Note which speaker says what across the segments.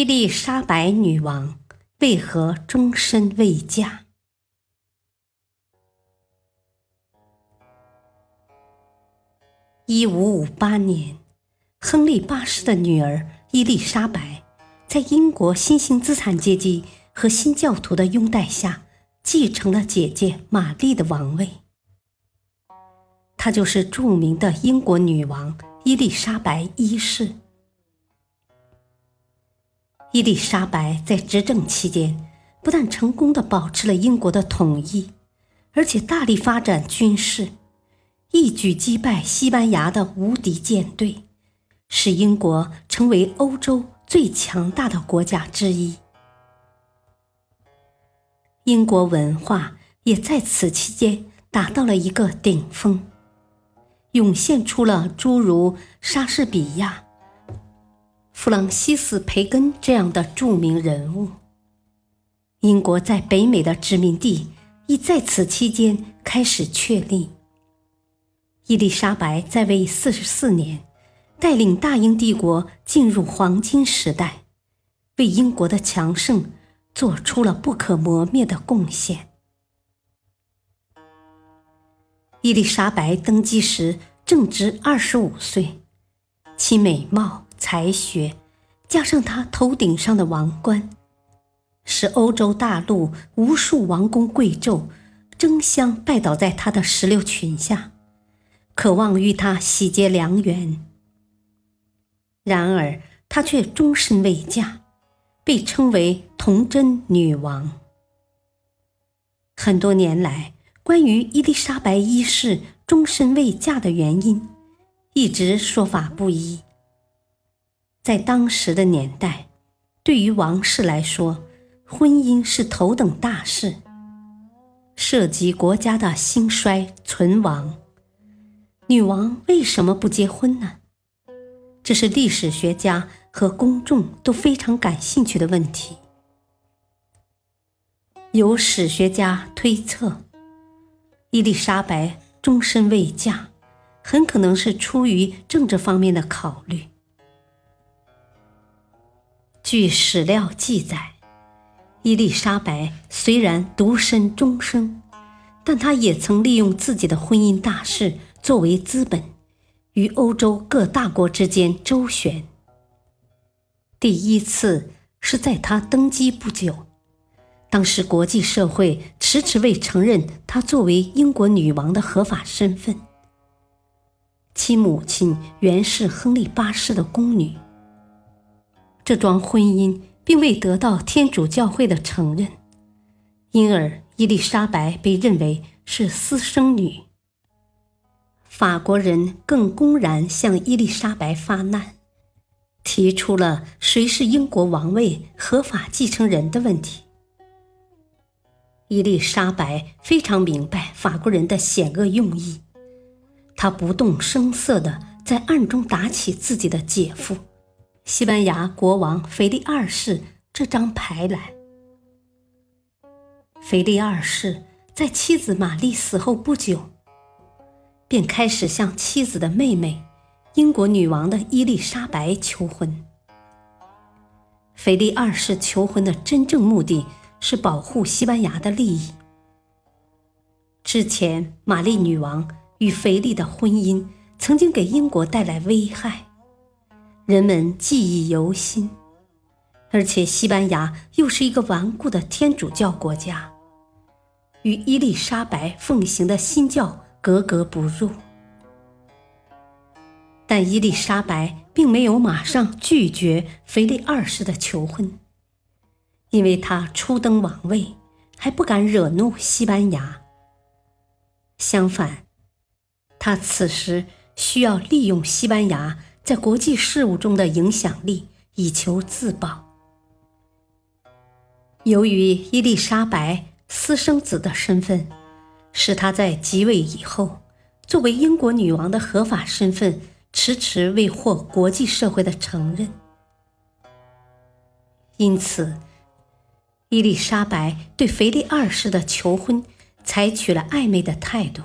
Speaker 1: 伊丽莎白女王为何终身未嫁？一五五八年，亨利八世的女儿伊丽莎白，在英国新兴资产阶级和新教徒的拥戴下，继承了姐姐玛丽的王位。她就是著名的英国女王伊丽莎白一世。伊丽莎白在执政期间，不但成功的保持了英国的统一，而且大力发展军事。一举击败西班牙的无敌舰队，使英国成为欧洲最强大的国家之一。英国文化也在此期间达到了一个顶峰，涌现出了诸如莎士比亚、弗朗西斯·培根这样的著名人物。英国在北美的殖民地亦在此期间开始确立。伊丽莎白在位四十四年，带领大英帝国进入黄金时代，为英国的强盛做出了不可磨灭的贡献。伊丽莎白登基时正值二十五岁，其美貌、才学，加上她头顶上的王冠，使欧洲大陆无数王公贵胄争相拜倒在她的石榴裙下。渴望与他喜结良缘，然而她却终身未嫁，被称为童贞女王。很多年来，关于伊丽莎白一世终身未嫁的原因，一直说法不一。在当时的年代，对于王室来说，婚姻是头等大事，涉及国家的兴衰存亡。女王为什么不结婚呢？这是历史学家和公众都非常感兴趣的问题。有史学家推测，伊丽莎白终身未嫁，很可能是出于政治方面的考虑。据史料记载，伊丽莎白虽然独身终生，但她也曾利用自己的婚姻大事。作为资本，与欧洲各大国之间周旋。第一次是在他登基不久，当时国际社会迟迟未承认她作为英国女王的合法身份。其母亲原是亨利八世的宫女，这桩婚姻并未得到天主教会的承认，因而伊丽莎白被认为是私生女。法国人更公然向伊丽莎白发难，提出了谁是英国王位合法继承人的问题。伊丽莎白非常明白法国人的险恶用意，她不动声色地在暗中打起自己的姐夫，西班牙国王腓力二世这张牌来。腓力二世在妻子玛丽死后不久。便开始向妻子的妹妹，英国女王的伊丽莎白求婚。腓力二世求婚的真正目的是保护西班牙的利益。之前，玛丽女王与腓力的婚姻曾经给英国带来危害，人们记忆犹新。而且，西班牙又是一个顽固的天主教国家，与伊丽莎白奉行的新教。格格不入，但伊丽莎白并没有马上拒绝腓力二世的求婚，因为她初登王位，还不敢惹怒西班牙。相反，他此时需要利用西班牙在国际事务中的影响力以求自保。由于伊丽莎白私生子的身份，使她在即位以后，作为英国女王的合法身份迟迟未获国际社会的承认。因此，伊丽莎白对腓力二世的求婚采取了暧昧的态度。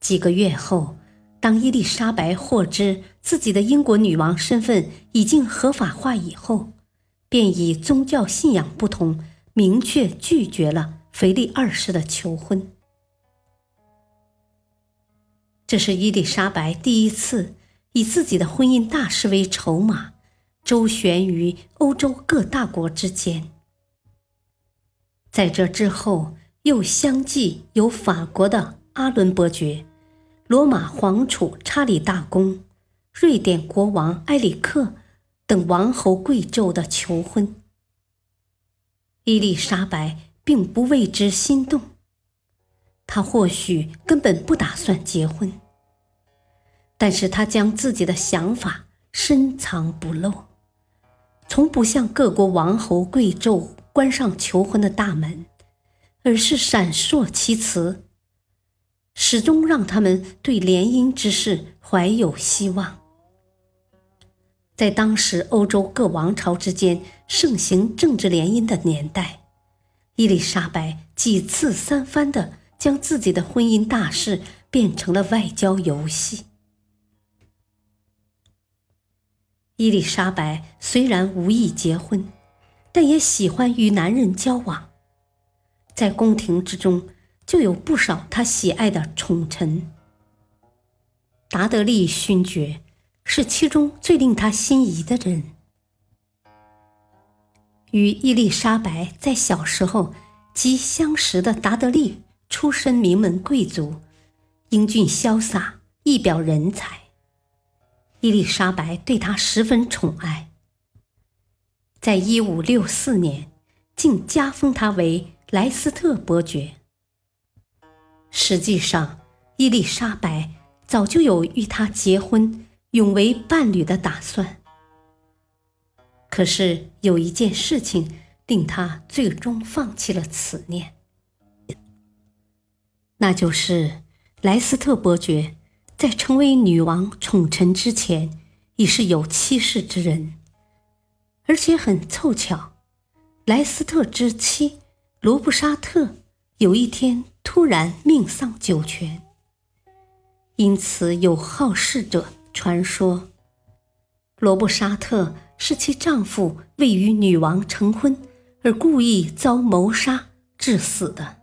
Speaker 1: 几个月后，当伊丽莎白获知自己的英国女王身份已经合法化以后，便以宗教信仰不同，明确拒绝了腓力二世的求婚。这是伊丽莎白第一次以自己的婚姻大事为筹码，周旋于欧洲各大国之间。在这之后，又相继有法国的阿伦伯爵。罗马皇储查理大公、瑞典国王埃里克等王侯贵胄的求婚，伊丽莎白并不为之心动。她或许根本不打算结婚，但是她将自己的想法深藏不露，从不向各国王侯贵胄关上求婚的大门，而是闪烁其词。始终让他们对联姻之事怀有希望。在当时欧洲各王朝之间盛行政治联姻的年代，伊丽莎白几次三番的将自己的婚姻大事变成了外交游戏。伊丽莎白虽然无意结婚，但也喜欢与男人交往，在宫廷之中。就有不少他喜爱的宠臣。达德利勋爵是其中最令他心仪的人。与伊丽莎白在小时候即相识的达德利，出身名门贵族，英俊潇洒，一表人才。伊丽莎白对他十分宠爱，在一五六四年，竟加封他为莱斯特伯爵。实际上，伊丽莎白早就有与他结婚、永为伴侣的打算。可是有一件事情令他最终放弃了此念，那就是莱斯特伯爵在成为女王宠臣之前，已是有妻室之人，而且很凑巧，莱斯特之妻罗布沙特有一天。突然命丧九泉，因此有好事者传说，罗布沙特是其丈夫为与女王成婚而故意遭谋杀致死的。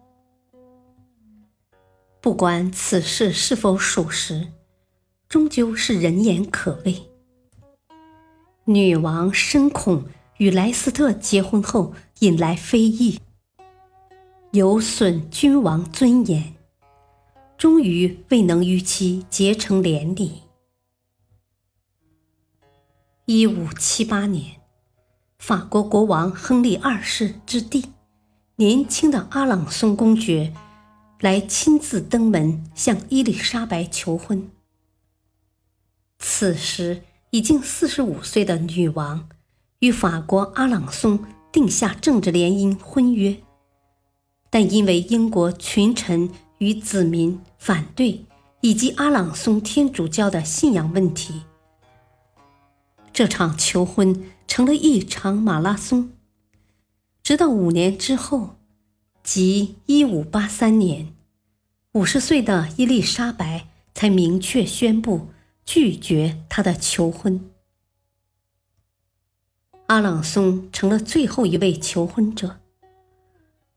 Speaker 1: 不管此事是否属实，终究是人言可畏。女王深恐与莱斯特结婚后引来非议。有损君王尊严，终于未能与其结成连理。一五七八年，法国国王亨利二世之弟，年轻的阿朗松公爵，来亲自登门向伊丽莎白求婚。此时已经四十五岁的女王，与法国阿朗松定下政治联姻婚约。但因为英国群臣与子民反对，以及阿朗松天主教的信仰问题，这场求婚成了一场马拉松。直到五年之后，即一五八三年，五十岁的伊丽莎白才明确宣布拒绝他的求婚。阿朗松成了最后一位求婚者。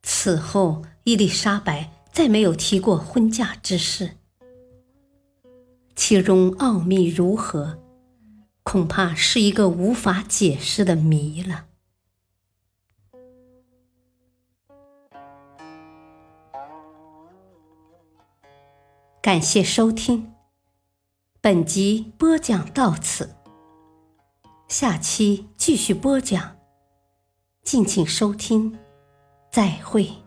Speaker 1: 此后，伊丽莎白再没有提过婚嫁之事，其中奥秘如何，恐怕是一个无法解释的谜了。感谢收听，本集播讲到此，下期继续播讲，敬请收听。再会。